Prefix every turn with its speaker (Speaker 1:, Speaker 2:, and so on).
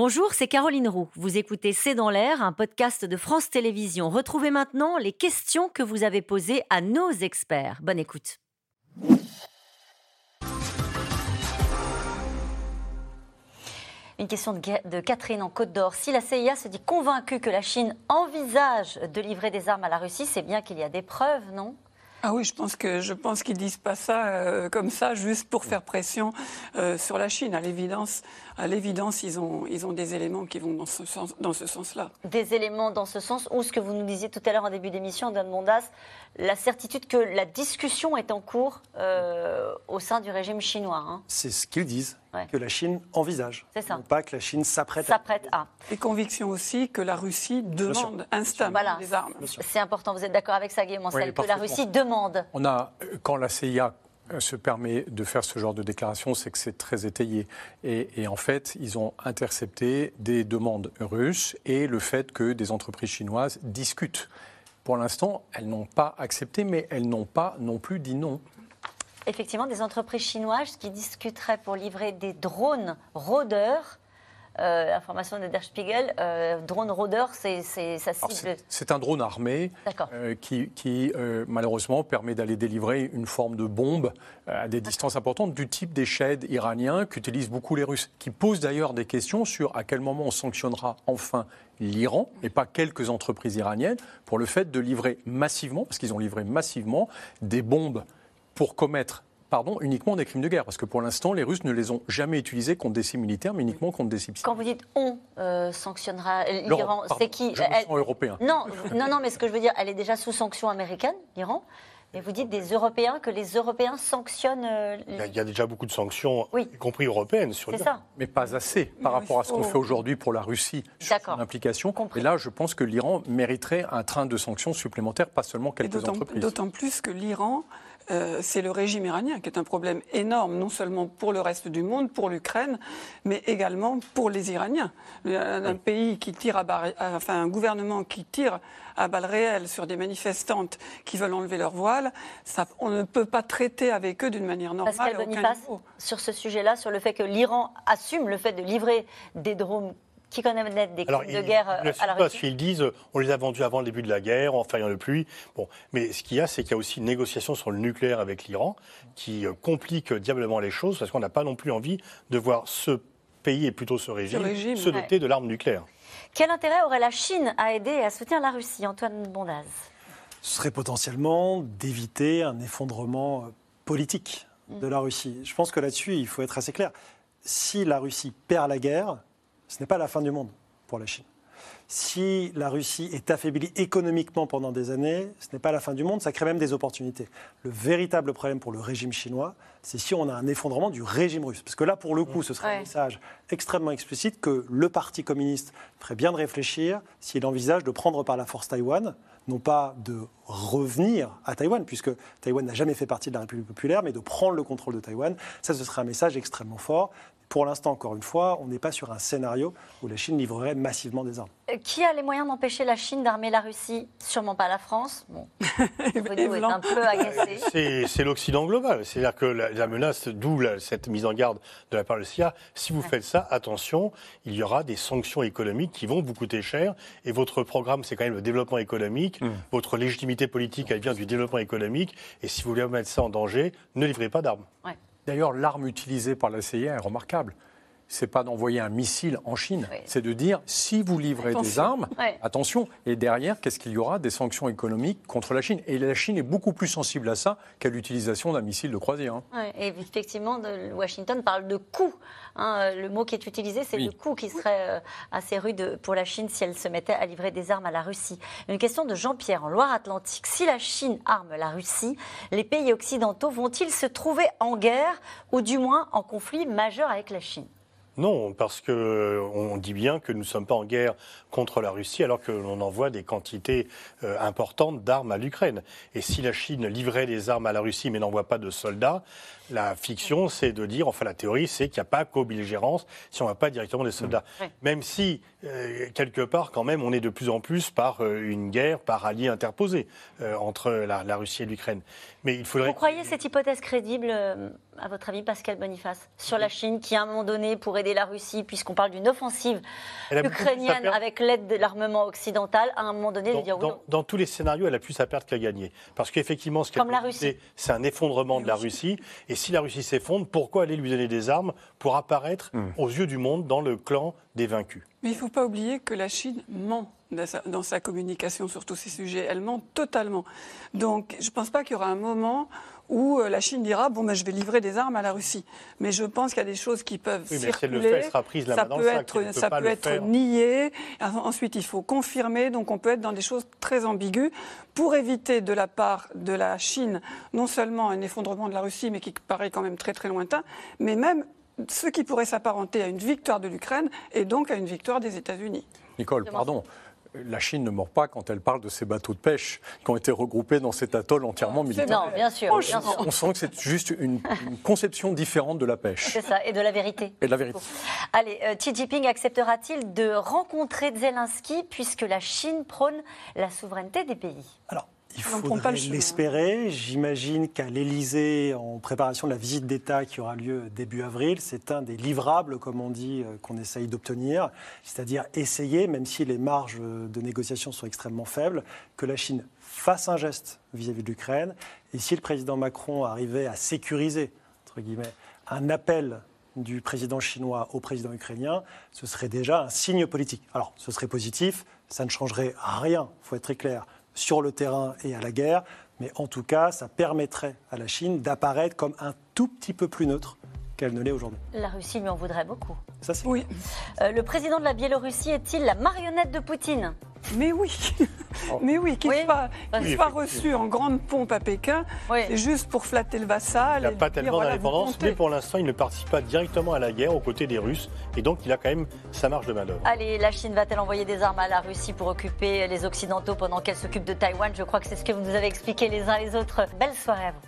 Speaker 1: Bonjour, c'est Caroline Roux. Vous écoutez C'est dans l'air, un podcast de France Télévisions. Retrouvez maintenant les questions que vous avez posées à nos experts. Bonne écoute. Une question de, Catherine en Côte d'Or. Si la CIA se dit convaincue que la Chine envisage de livrer des armes à la Russie, c'est bien qu'il y a des preuves, non?
Speaker 2: Ah oui, je pense que je pense qu'ils disent pas ça euh, comme ça juste pour faire pression euh, sur la Chine. À l'évidence, à l'évidence, ils ont ils ont des éléments qui vont dans ce sens dans ce sens-là.
Speaker 1: Des éléments dans ce sens ou ce que vous nous disiez tout à l'heure en début d'émission, Don Mondas, la certitude que la discussion est en cours euh, au sein du régime chinois. Hein.
Speaker 3: C'est ce qu'ils disent que la Chine envisage.
Speaker 1: C'est ça.
Speaker 3: pas que la Chine s'apprête.
Speaker 1: S'apprête à.
Speaker 2: Et conviction aussi que la Russie demande instamment des armes.
Speaker 1: C'est important. Vous êtes d'accord avec ça, Guillaume que la Russie demande.
Speaker 4: On a, quand la CIA euh, se permet de faire ce genre de déclaration, c'est que c'est très étayé. Et, et, en fait, ils ont intercepté des demandes russes et le fait que des entreprises chinoises discutent. Pour l'instant, elles n'ont pas accepté, mais elles n'ont pas non plus dit non
Speaker 1: effectivement des entreprises chinoises qui discuteraient pour livrer des drones rôdeurs. Euh, information de Der Spiegel, euh, drone rôdeur, c'est ça cible.
Speaker 4: C'est un drone armé euh, qui, qui euh, malheureusement permet d'aller délivrer une forme de bombe à des distances importantes du type des sheds iraniens qu'utilisent beaucoup les Russes, qui posent d'ailleurs des questions sur à quel moment on sanctionnera enfin l'Iran et pas quelques entreprises iraniennes pour le fait de livrer massivement, parce qu'ils ont livré massivement des bombes pour commettre pardon, uniquement des crimes de guerre. Parce que pour l'instant, les Russes ne les ont jamais utilisés contre des cibles militaires, mais uniquement contre des cibles
Speaker 1: Quand vous dites on euh, sanctionnera l'Iran, c'est qui
Speaker 4: elle... européen.
Speaker 1: Non, non, non, mais ce que je veux dire, elle est déjà sous sanction américaine, l'Iran. Mais vous dites des Européens, que les Européens sanctionnent. Euh,
Speaker 5: il y a déjà beaucoup de sanctions, y compris européennes, sur
Speaker 1: l'Iran. ça.
Speaker 4: Mais pas assez par rapport à ce qu'on fait aujourd'hui pour la Russie sur son implication. Et là, je pense que l'Iran mériterait un train de sanctions supplémentaires, pas seulement quelques entreprises.
Speaker 2: D'autant plus que l'Iran euh, c'est le régime iranien qui est un problème énorme, non seulement pour le reste du monde, pour l'Ukraine, mais également pour les Iraniens. Un, pays qui tire à enfin un gouvernement qui tire à balles réelles sur des manifestantes qui veulent enlever leur voile, ça, on ne peut pas traiter avec eux d'une manière normale.
Speaker 1: Pascal Boniface, sur ce sujet-là, sur le fait que l'Iran assume le fait de livrer des drones qui connaissent des crimes de guerre
Speaker 5: euh,
Speaker 1: à la Russie. Parce
Speaker 5: qu'ils disent, on les a vendus avant le début de la guerre, en faillant le pluie. Bon, mais ce qu'il y a, c'est qu'il y a aussi une négociation sur le nucléaire avec l'Iran qui euh, complique diablement les choses, parce qu'on n'a pas non plus envie de voir ce pays et plutôt ce régime, se doter de l'arme nucléaire.
Speaker 1: Quel intérêt aurait la Chine à aider et à soutenir la Russie, Antoine Bondaz?
Speaker 3: Ce serait potentiellement d'éviter un effondrement politique de la Russie. Je pense que là-dessus, il faut être assez clair. Si la Russie perd la guerre, ce n'est pas la fin du monde pour la Chine. Si la Russie est affaiblie économiquement pendant des années, ce n'est pas la fin du monde, ça crée même des opportunités. Le véritable problème pour le régime chinois, c'est si on a un effondrement du régime russe. Parce que là, pour le coup, ce serait un message extrêmement explicite que le Parti communiste ferait bien de réfléchir s'il envisage de prendre par la force Taïwan, non pas de revenir à Taïwan, puisque Taïwan n'a jamais fait partie de la République populaire, mais de prendre le contrôle de Taïwan. Ça, ce serait un message extrêmement fort. Pour l'instant, encore une fois, on n'est pas sur un scénario où la Chine livrerait massivement des armes.
Speaker 1: Euh, qui a les moyens d'empêcher la Chine d'armer la Russie? Sûrement pas la France. Bon, est un peu agacé.
Speaker 5: C'est l'Occident global. C'est-à-dire que la, menace, d'où cette mise en garde de la part de CIA, si vous faites ça, attention, il y aura des sanctions économiques qui vont vous coûter cher. Et votre programme, c'est quand même le développement économique. Mmh. Votre légitimité politique, elle vient du développement économique. Et si vous voulez mettre ça en danger, ne livrez pas d'armes.
Speaker 4: D'ailleurs, l'arme utilisée par la CIA est remarquable c'est pas d'envoyer un missile en Chine, c'est de dire si vous livrez des armes, attention. Et derrière, qu'est-ce qu'il y aura Des sanctions économiques contre la Chine? Et la Chine est beaucoup plus sensible à ça qu'à l'utilisation d'un missile de croisière.
Speaker 1: Hein. et effectivement, Washington parle de coût. Hein. le mot qui est utilisé, c'est le coût qui serait euh, assez rude pour la Chine si elle se mettait à livrer des armes à la Russie. Une question de Jean-Pierre en Loire-Atlantique. Si la Chine arme la Russie, les pays occidentaux vont-ils se trouver en guerre ou du moins en conflit majeur avec la Chine?
Speaker 5: Non, parce qu'on dit bien que nous ne sommes pas en guerre contre la Russie alors que l'on envoie des quantités euh, importantes d'armes à l'Ukraine. Et si la Chine livrait des armes à la Russie mais n'envoie pas de soldats, la fiction, c'est de dire, enfin la théorie, c'est qu'il n'y a pas co-belligérance si on n'a pas directement des soldats. Même si, euh, quelque part, quand même, on est de plus en plus par euh, une guerre, par alliés interposés entre la, la, Russie et l'Ukraine. Mais il faudrait.
Speaker 1: Vous croyez cette hypothèse crédible, euh, à votre avis, Pascal Boniface, sur la Chine qui, à un moment donné, pour aider la Russie, puisqu'on parle d'une offensive ukrainienne avec l'aide de l'armement occidental, à un moment donné,
Speaker 5: dans,
Speaker 1: dire
Speaker 5: oui dans, tous les scénarios, elle a plus à perdre qu'à gagner. Parce qu'effectivement, ce qu'elle c'est un effondrement de la Russie. Et si la Russie s'effondre, pourquoi aller lui donner des armes pour apparaître hmm. aux yeux du monde dans le clan des vaincus?
Speaker 2: Mais il ne faut pas oublier que la Chine ment dans sa, communication sur tous ces sujets. Elle ment totalement. Donc, je ne pense pas qu'il y aura un moment où euh, la Chine dira bon ben je vais livrer des armes à la Russie. Mais je pense qu'il y a des choses qui peuvent oui, mais circuler.
Speaker 5: Le fait, sera prise la
Speaker 2: ça
Speaker 5: main
Speaker 2: peut être, ça peut être nié. Ensuite, il faut confirmer. Donc, on peut être dans des choses très ambiguës pour éviter de la part de la Chine non seulement un effondrement de la Russie, mais qui paraît quand même très très lointain, mais même ce qui pourrait s'apparenter à une victoire de l'Ukraine et donc à une victoire des États-Unis.
Speaker 4: Nicole, pardon la Chine ne mord pas quand elle parle de ces bateaux de pêche qui ont été regroupés dans cet atoll entièrement militaire.
Speaker 1: Non, bien sûr.
Speaker 4: On sent que c'est juste une, conception différente de la pêche.
Speaker 1: C'est ça, et de la vérité.
Speaker 4: Et de la vérité.
Speaker 1: Allez, euh, Xi Jinping acceptera-t-il de rencontrer Zelensky puisque la Chine prône la souveraineté des pays?
Speaker 3: Alors, il faudrait l'espérer. J'imagine qu'à l'Élysée, en préparation de la visite d'État qui aura lieu début avril, c'est un des livrables, comme on dit, euh, qu'on essaye d'obtenir. C'est-à-dire essayer, même si les marges de négociation sont extrêmement faibles, que la Chine fasse un geste vis-à-vis de l'Ukraine. Et si le président Macron arrivait à sécuriser, entre guillemets, un appel du président chinois au président ukrainien, ce serait déjà un signe politique. Alors, ce serait positif, ça ne changerait rien, il faut être très clair sur le terrain et à la guerre, mais en tout cas, ça permettrait à la Chine d'apparaître comme un tout petit peu plus neutre qu'elle ne l'est aujourd'hui.
Speaker 1: La Russie lui en voudrait beaucoup.
Speaker 3: Ça, c'est
Speaker 2: oui.
Speaker 1: Euh, le président de la Biélorussie est-il la marionnette de Poutine?
Speaker 2: Mais oui, oh. mais oui, qu'il soit, reçu en grande pompe à Pékin, c'est juste pour flatter le vassal.
Speaker 5: Il n'a pas tellement d'indépendance, mais pour l'instant, il ne participe pas directement à la guerre aux côtés des Russes, et donc il a quand même sa marge de manœuvre.
Speaker 1: Allez, la Chine va-t-elle envoyer des armes à la Russie pour occuper les Occidentaux pendant qu'elle s'occupe de Taïwan? Je crois que c'est ce que vous nous avez expliqué les uns les autres. Belle soirée à vous.